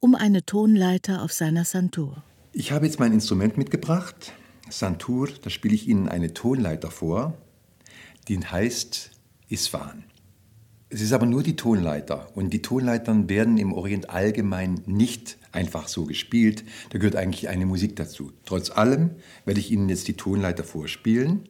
um eine Tonleiter auf seiner Santur. Ich habe jetzt mein Instrument mitgebracht. Santur, da spiele ich Ihnen eine Tonleiter vor, die heißt Isfahan. Es ist aber nur die Tonleiter und die Tonleitern werden im Orient allgemein nicht einfach so gespielt. Da gehört eigentlich eine Musik dazu. Trotz allem werde ich Ihnen jetzt die Tonleiter vorspielen.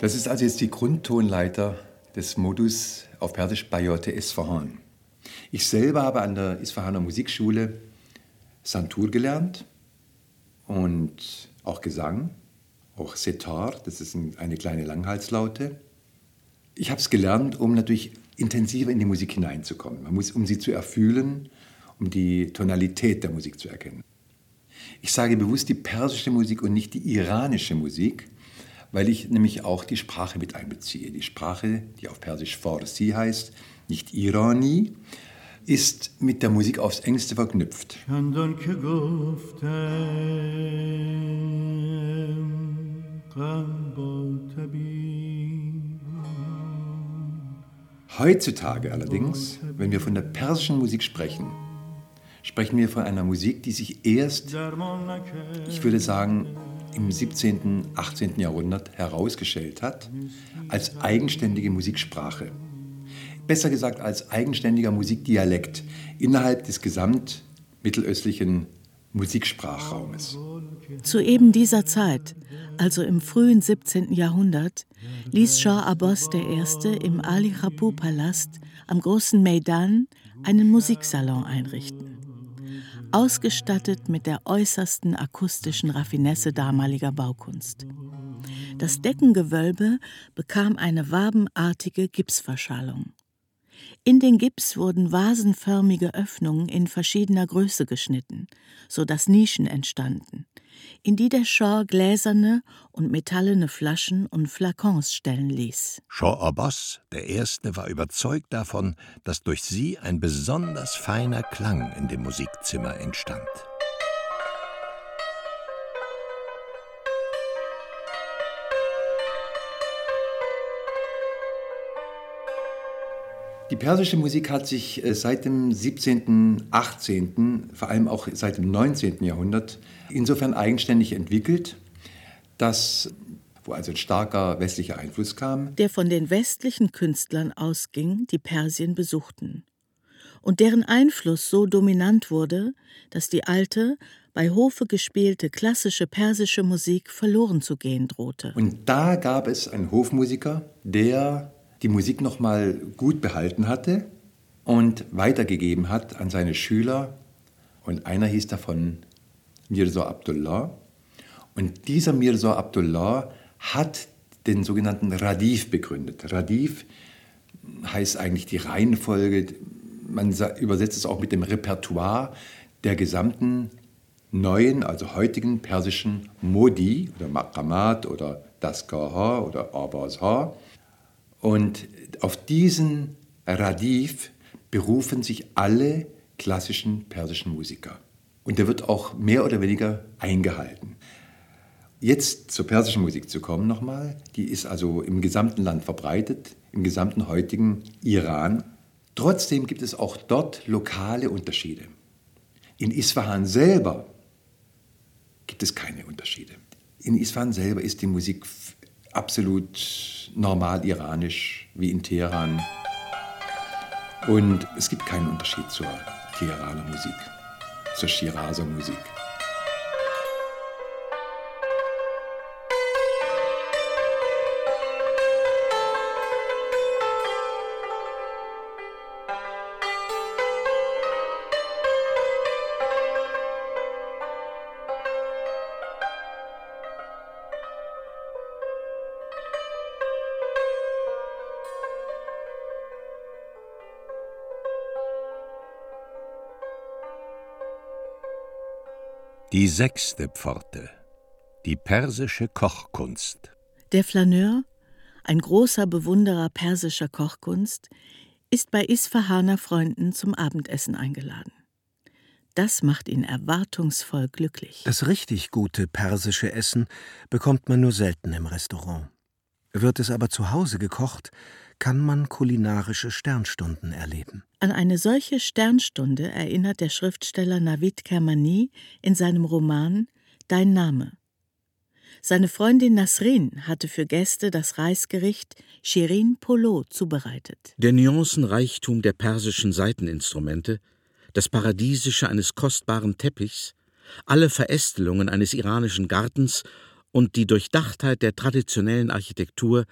Das ist also jetzt die Grundtonleiter des Modus auf Persisch Bayote Isfahan. Ich selber habe an der Isfahaner Musikschule Santur gelernt und auch Gesang, auch Setar, das ist eine kleine Langhalslaute. Ich habe es gelernt, um natürlich intensiver in die Musik hineinzukommen. Man muss, um sie zu erfühlen, um die Tonalität der Musik zu erkennen. Ich sage bewusst die persische Musik und nicht die iranische Musik, weil ich nämlich auch die Sprache mit einbeziehe. Die Sprache, die auf Persisch Farsi heißt, nicht Irani, ist mit der Musik aufs engste verknüpft. Heutzutage allerdings, wenn wir von der persischen Musik sprechen, sprechen wir von einer Musik, die sich erst, ich würde sagen, im 17., 18. Jahrhundert herausgestellt hat als eigenständige Musiksprache. Besser gesagt als eigenständiger Musikdialekt innerhalb des gesamtmittelöstlichen Musiksprachraumes. Zu eben dieser Zeit, also im frühen 17. Jahrhundert, ließ Shah Abbas I. im Ali Khapu Palast am großen Maidan einen Musiksalon einrichten ausgestattet mit der äußersten akustischen Raffinesse damaliger Baukunst. Das Deckengewölbe bekam eine wabenartige Gipsverschallung. In den Gips wurden vasenförmige Öffnungen in verschiedener Größe geschnitten, so dass Nischen entstanden, in die der Shaw gläserne und metallene Flaschen und Flakons stellen ließ. Shaw Abbas, der Erste, war überzeugt davon, dass durch sie ein besonders feiner Klang in dem Musikzimmer entstand. Die persische Musik hat sich äh, seit dem 17., 18., vor allem auch seit dem 19. Jahrhundert insofern eigenständig entwickelt, dass wo also ein starker westlicher Einfluss kam, der von den westlichen Künstlern ausging, die Persien besuchten und deren Einfluss so dominant wurde, dass die alte, bei Hofe gespielte klassische persische Musik verloren zu gehen drohte. Und da gab es einen Hofmusiker, der die Musik noch mal gut behalten hatte und weitergegeben hat an seine Schüler. Und einer hieß davon Mirza Abdullah. Und dieser Mirza Abdullah hat den sogenannten Radif begründet. Radif heißt eigentlich die Reihenfolge, man übersetzt es auch mit dem Repertoire der gesamten neuen, also heutigen persischen Modi oder Maqamat oder Daskar oder Abazha. Und auf diesen Radif berufen sich alle klassischen persischen Musiker. Und der wird auch mehr oder weniger eingehalten. Jetzt zur persischen Musik zu kommen nochmal, die ist also im gesamten Land verbreitet, im gesamten heutigen Iran. Trotzdem gibt es auch dort lokale Unterschiede. In Isfahan selber gibt es keine Unterschiede. In Isfahan selber ist die Musik absolut normal iranisch wie in Teheran. Und es gibt keinen Unterschied zur Teheraner Musik, zur Shirazer Musik. Die sechste Pforte. Die persische Kochkunst. Der Flaneur, ein großer Bewunderer persischer Kochkunst, ist bei Isfahaner Freunden zum Abendessen eingeladen. Das macht ihn erwartungsvoll glücklich. Das richtig gute persische Essen bekommt man nur selten im Restaurant. Wird es aber zu Hause gekocht, kann man kulinarische Sternstunden erleben. An eine solche Sternstunde erinnert der Schriftsteller Navid Kermani in seinem Roman Dein Name. Seine Freundin Nasrin hatte für Gäste das Reisgericht Shirin Polo zubereitet. Der Nuancenreichtum der persischen Saiteninstrumente, das Paradiesische eines kostbaren Teppichs, alle Verästelungen eines iranischen Gartens und die Durchdachtheit der traditionellen Architektur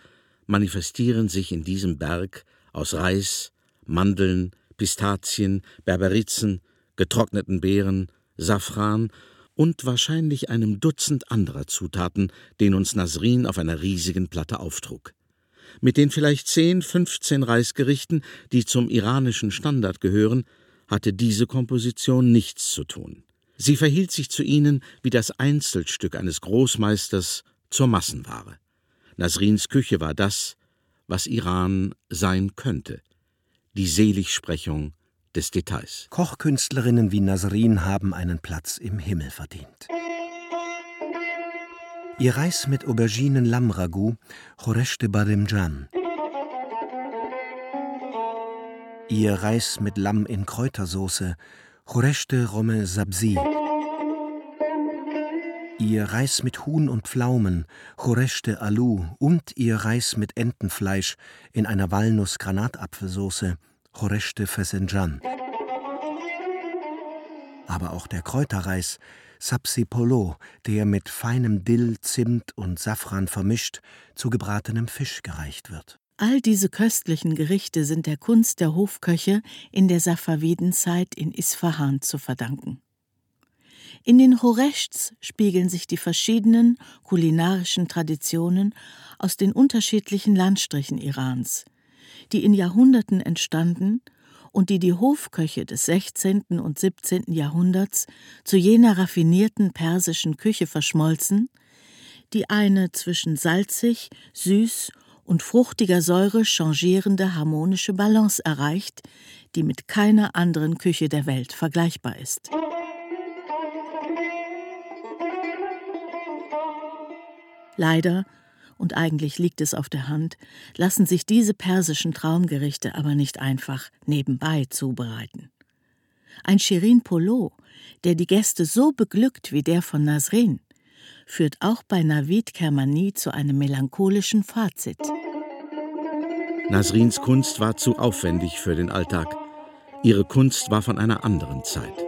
manifestieren sich in diesem Berg aus Reis, Mandeln, Pistazien, Berberizen, getrockneten Beeren, Safran und wahrscheinlich einem Dutzend anderer Zutaten, den uns Nasrin auf einer riesigen Platte auftrug. Mit den vielleicht zehn, fünfzehn Reisgerichten, die zum iranischen Standard gehören, hatte diese Komposition nichts zu tun. Sie verhielt sich zu ihnen wie das Einzelstück eines Großmeisters zur Massenware. Nasrins Küche war das, was Iran sein könnte, die Seligsprechung des Details. Kochkünstlerinnen wie Nasrin haben einen Platz im Himmel verdient. Ihr Reis mit Auberginen-Lammragout, Choresh de Bademjan. Ihr Reis mit Lamm in Kräutersoße, Choresh de Rome Sabzi. Ihr Reis mit Huhn und Pflaumen, Choresh de Alou und ihr Reis mit Entenfleisch in einer Walnuss-Granatapfelsoße, Choresh de Fesenjan. Aber auch der Kräuterreis, Sapsi Polo, der mit feinem Dill, Zimt und Safran vermischt zu gebratenem Fisch gereicht wird. All diese köstlichen Gerichte sind der Kunst der Hofköche in der Safavidenzeit in Isfahan zu verdanken. In den Horechts spiegeln sich die verschiedenen kulinarischen Traditionen aus den unterschiedlichen Landstrichen Irans, die in Jahrhunderten entstanden und die die Hofköche des 16. und 17. Jahrhunderts zu jener raffinierten persischen Küche verschmolzen, die eine zwischen salzig, süß und fruchtiger Säure changierende harmonische Balance erreicht, die mit keiner anderen Küche der Welt vergleichbar ist. Leider und eigentlich liegt es auf der Hand, lassen sich diese persischen Traumgerichte aber nicht einfach nebenbei zubereiten. Ein Shirin Polo, der die Gäste so beglückt wie der von Nasrin, führt auch bei Navid Kermani zu einem melancholischen Fazit. Nasrins Kunst war zu aufwendig für den Alltag. Ihre Kunst war von einer anderen Zeit.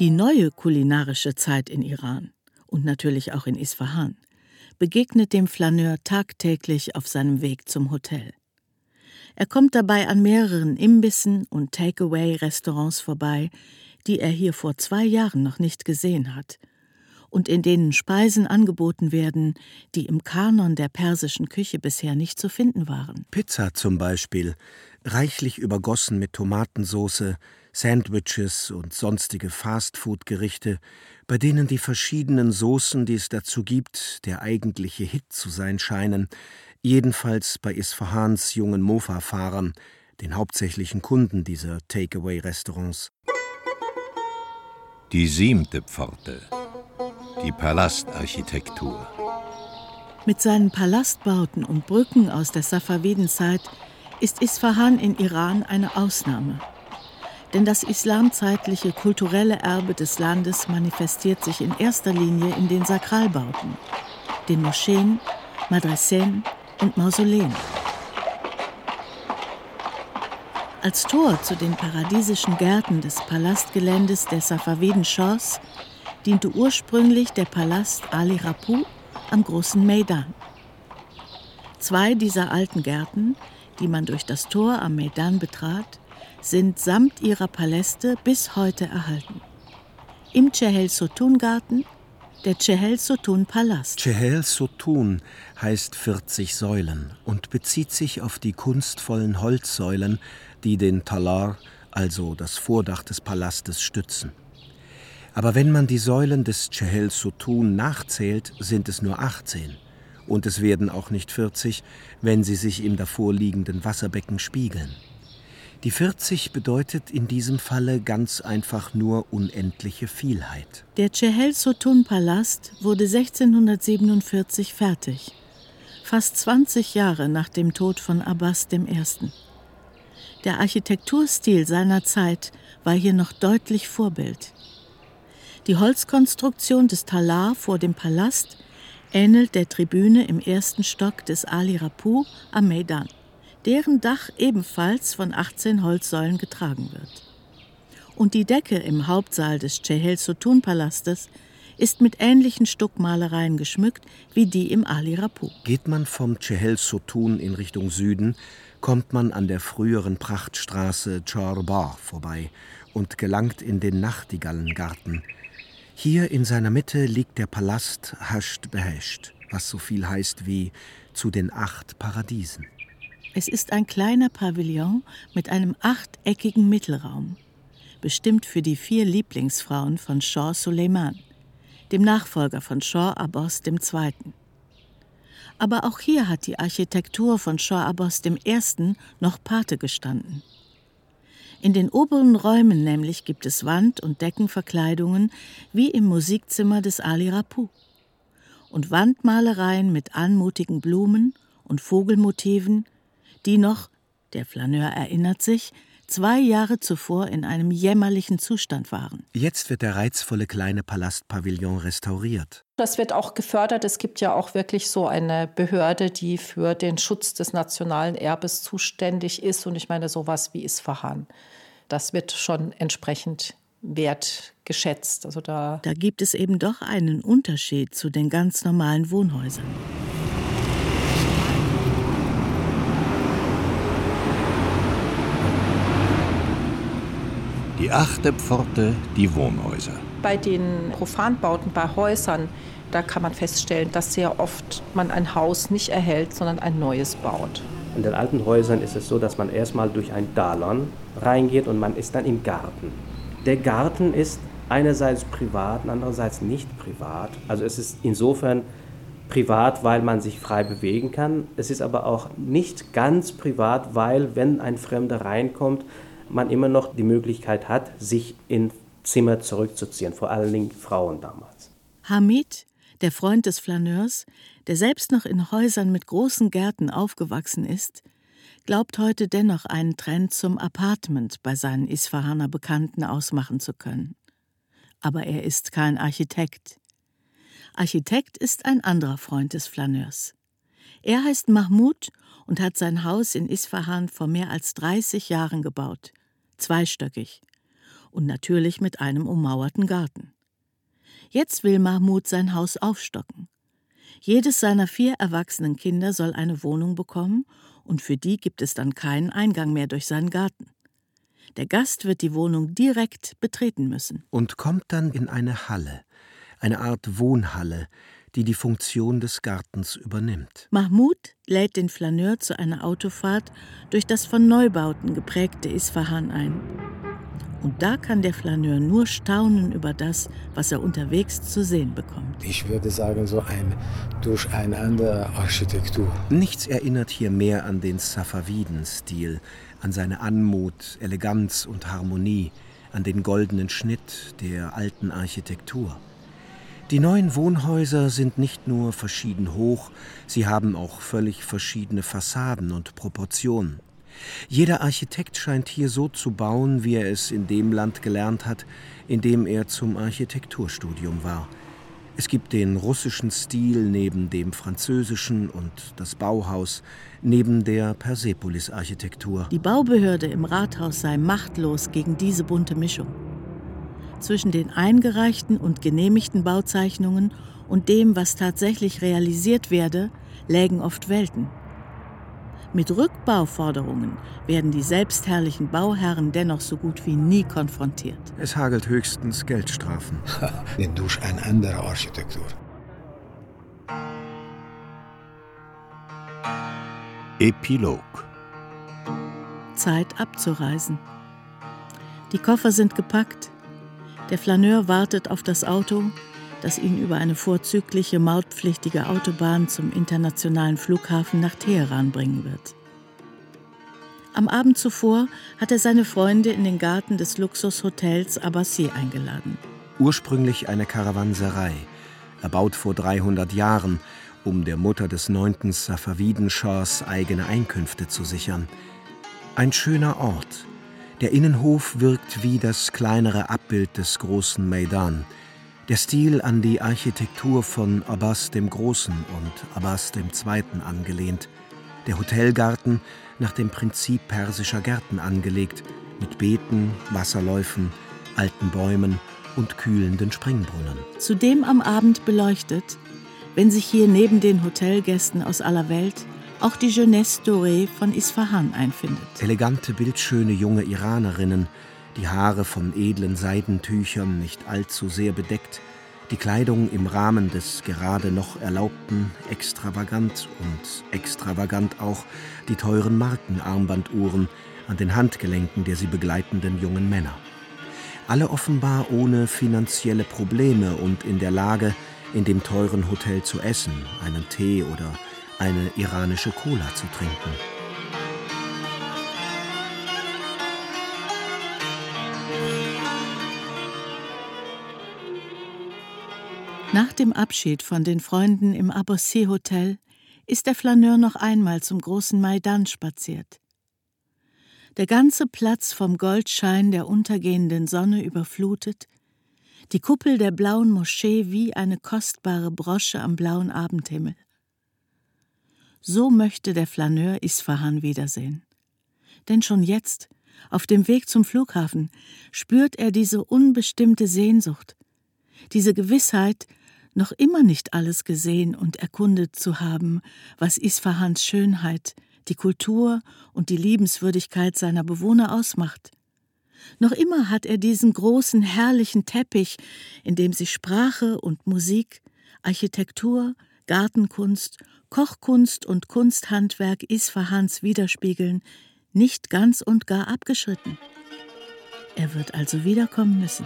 Die neue kulinarische Zeit in Iran und natürlich auch in Isfahan, begegnet dem Flaneur tagtäglich auf seinem Weg zum Hotel. Er kommt dabei an mehreren Imbissen und Takeaway-Restaurants vorbei, die er hier vor zwei Jahren noch nicht gesehen hat und in denen Speisen angeboten werden, die im Kanon der persischen Küche bisher nicht zu finden waren. Pizza zum Beispiel, reichlich übergossen mit Tomatensauce, Sandwiches und sonstige Fastfood-Gerichte, bei denen die verschiedenen Soßen, die es dazu gibt, der eigentliche Hit zu sein scheinen, jedenfalls bei Isfahans jungen Mofa-Fahrern, den hauptsächlichen Kunden dieser Takeaway-Restaurants. Die siebte Pforte, die Palastarchitektur. Mit seinen Palastbauten und Brücken aus der Safavidenzeit ist Isfahan in Iran eine Ausnahme. Denn das islamzeitliche kulturelle Erbe des Landes manifestiert sich in erster Linie in den Sakralbauten, den Moscheen, Madrassen und Mausoleen. Als Tor zu den paradiesischen Gärten des Palastgeländes der Safaviden-Shahs diente ursprünglich der Palast Ali Rapu am großen Maidan. Zwei dieser alten Gärten, die man durch das Tor am Maidan betrat, sind samt ihrer Paläste bis heute erhalten. Im Chehel Sotun Garten der Chehel Sotun Palast. Chehel Sotun heißt 40 Säulen und bezieht sich auf die kunstvollen Holzsäulen, die den Talar, also das Vordach des Palastes, stützen. Aber wenn man die Säulen des Chehel Sotun nachzählt, sind es nur 18. Und es werden auch nicht 40, wenn sie sich im davorliegenden Wasserbecken spiegeln. Die 40 bedeutet in diesem Falle ganz einfach nur unendliche Vielheit. Der Chehel Sotun Palast wurde 1647 fertig, fast 20 Jahre nach dem Tod von Abbas I. Der Architekturstil seiner Zeit war hier noch deutlich Vorbild. Die Holzkonstruktion des Talar vor dem Palast ähnelt der Tribüne im ersten Stock des Ali Rapu am Maidan deren Dach ebenfalls von 18 Holzsäulen getragen wird. Und die Decke im Hauptsaal des Chehel Sotun Palastes ist mit ähnlichen Stuckmalereien geschmückt wie die im Ali Rapu. Geht man vom Chehel Sotun in Richtung Süden, kommt man an der früheren Prachtstraße Chorbar vorbei und gelangt in den Nachtigallengarten. Hier in seiner Mitte liegt der Palast Hasht Behesht, was so viel heißt wie zu den acht Paradiesen. Es ist ein kleiner Pavillon mit einem achteckigen Mittelraum, bestimmt für die vier Lieblingsfrauen von Shah Suleiman, dem Nachfolger von Shah Abbas II. Aber auch hier hat die Architektur von Shah Abbas I. noch Pate gestanden. In den oberen Räumen nämlich gibt es Wand- und Deckenverkleidungen wie im Musikzimmer des Ali Rapu und Wandmalereien mit anmutigen Blumen und Vogelmotiven die noch, der Flaneur erinnert sich, zwei Jahre zuvor in einem jämmerlichen Zustand waren. Jetzt wird der reizvolle kleine Palastpavillon restauriert. Das wird auch gefördert. Es gibt ja auch wirklich so eine Behörde, die für den Schutz des nationalen Erbes zuständig ist. Und ich meine sowas wie Isfahan. Das wird schon entsprechend wertgeschätzt. Also da, da gibt es eben doch einen Unterschied zu den ganz normalen Wohnhäusern. Die achte Pforte, die Wohnhäuser. Bei den Profanbauten, bei Häusern, da kann man feststellen, dass sehr oft man ein Haus nicht erhält, sondern ein neues baut. In den alten Häusern ist es so, dass man erstmal durch ein Dalon reingeht und man ist dann im Garten. Der Garten ist einerseits privat und andererseits nicht privat. Also es ist insofern privat, weil man sich frei bewegen kann. Es ist aber auch nicht ganz privat, weil wenn ein Fremder reinkommt, man immer noch die Möglichkeit hat, sich in Zimmer zurückzuziehen, vor allen Dingen Frauen damals. Hamid, der Freund des Flaneurs, der selbst noch in Häusern mit großen Gärten aufgewachsen ist, glaubt heute dennoch einen Trend zum Apartment bei seinen Isfahaner Bekannten ausmachen zu können. Aber er ist kein Architekt. Architekt ist ein anderer Freund des Flaneurs. Er heißt Mahmoud und hat sein Haus in Isfahan vor mehr als 30 Jahren gebaut, zweistöckig und natürlich mit einem ummauerten Garten. Jetzt will Mahmoud sein Haus aufstocken. Jedes seiner vier erwachsenen Kinder soll eine Wohnung bekommen und für die gibt es dann keinen Eingang mehr durch seinen Garten. Der Gast wird die Wohnung direkt betreten müssen. Und kommt dann in eine Halle, eine Art Wohnhalle, die die Funktion des Gartens übernimmt. Mahmoud lädt den Flaneur zu einer Autofahrt durch das von Neubauten geprägte Isfahan ein. Und da kann der Flaneur nur staunen über das, was er unterwegs zu sehen bekommt. Ich würde sagen, so ein Durcheinander Architektur. Nichts erinnert hier mehr an den Safaviden-Stil, an seine Anmut, Eleganz und Harmonie, an den goldenen Schnitt der alten Architektur. Die neuen Wohnhäuser sind nicht nur verschieden hoch, sie haben auch völlig verschiedene Fassaden und Proportionen. Jeder Architekt scheint hier so zu bauen, wie er es in dem Land gelernt hat, in dem er zum Architekturstudium war. Es gibt den russischen Stil neben dem französischen und das Bauhaus neben der Persepolis-Architektur. Die Baubehörde im Rathaus sei machtlos gegen diese bunte Mischung zwischen den eingereichten und genehmigten Bauzeichnungen und dem, was tatsächlich realisiert werde, lägen oft Welten. Mit Rückbauforderungen werden die selbstherrlichen Bauherren dennoch so gut wie nie konfrontiert. Es hagelt höchstens Geldstrafen. Durch eine andere Architektur. Epilog Zeit abzureisen. Die Koffer sind gepackt, der Flaneur wartet auf das Auto, das ihn über eine vorzügliche mautpflichtige Autobahn zum internationalen Flughafen nach Teheran bringen wird. Am Abend zuvor hat er seine Freunde in den Garten des Luxushotels Abbasi eingeladen. Ursprünglich eine Karawanserei, erbaut vor 300 Jahren, um der Mutter des neunten Safaviden-Schahs eigene Einkünfte zu sichern. Ein schöner Ort, der Innenhof wirkt wie das kleinere Abbild des großen Maidan. Der Stil an die Architektur von Abbas dem Großen und Abbas dem Zweiten angelehnt. Der Hotelgarten nach dem Prinzip persischer Gärten angelegt, mit Beeten, Wasserläufen, alten Bäumen und kühlenden Springbrunnen. Zudem am Abend beleuchtet, wenn sich hier neben den Hotelgästen aus aller Welt auch die Jeunesse Dorée von Isfahan einfindet. Elegante, bildschöne junge Iranerinnen, die Haare von edlen Seidentüchern nicht allzu sehr bedeckt, die Kleidung im Rahmen des gerade noch Erlaubten extravagant und extravagant auch die teuren Markenarmbanduhren an den Handgelenken der sie begleitenden jungen Männer. Alle offenbar ohne finanzielle Probleme und in der Lage, in dem teuren Hotel zu essen, einen Tee oder eine iranische Cola zu trinken. Nach dem Abschied von den Freunden im Abbassé Hotel ist der Flaneur noch einmal zum großen Maidan spaziert. Der ganze Platz vom Goldschein der untergehenden Sonne überflutet, die Kuppel der blauen Moschee wie eine kostbare Brosche am blauen Abendhimmel. So möchte der Flaneur Isfahan wiedersehen. Denn schon jetzt, auf dem Weg zum Flughafen, spürt er diese unbestimmte Sehnsucht, diese Gewissheit, noch immer nicht alles gesehen und erkundet zu haben, was Isfahans Schönheit, die Kultur und die Liebenswürdigkeit seiner Bewohner ausmacht. Noch immer hat er diesen großen, herrlichen Teppich, in dem sich Sprache und Musik, Architektur, Gartenkunst, Kochkunst und Kunsthandwerk Isfahans widerspiegeln, nicht ganz und gar abgeschritten. Er wird also wiederkommen müssen.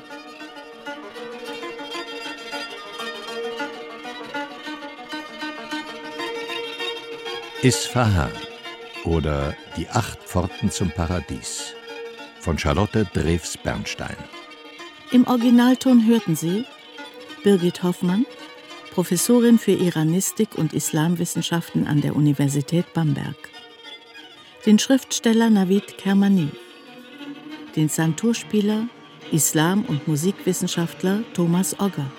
Isfahan oder Die acht Pforten zum Paradies von Charlotte Drews Bernstein. Im Originalton hörten Sie Birgit Hoffmann, Professorin für Iranistik und Islamwissenschaften an der Universität Bamberg, den Schriftsteller Navid Kermani, den Santurspieler, Islam- und Musikwissenschaftler Thomas Ogger.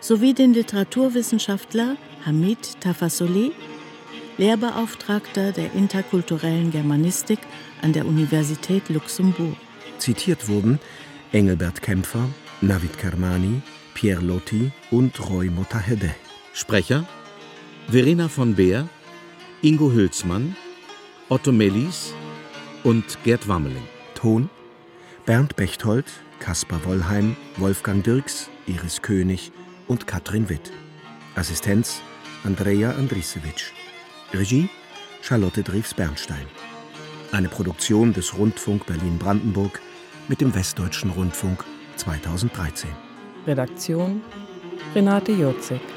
Sowie den Literaturwissenschaftler Hamid Tafasoli Lehrbeauftragter der interkulturellen Germanistik an der Universität Luxemburg. Zitiert wurden Engelbert Kämpfer, Navid Kermani, Pierre Loti und Roy Motahedeh. Sprecher Verena von Beer, Ingo Hülsmann, Otto Mellis und Gerd Wammeling. Ton Bernd Bechtold, Kaspar Wollheim, Wolfgang Dirks, Iris König und Katrin Witt. Assistenz Andrea Andrisewitsch. Regie Charlotte Drews-Bernstein. Eine Produktion des Rundfunk Berlin-Brandenburg mit dem Westdeutschen Rundfunk 2013. Redaktion Renate Jurzig.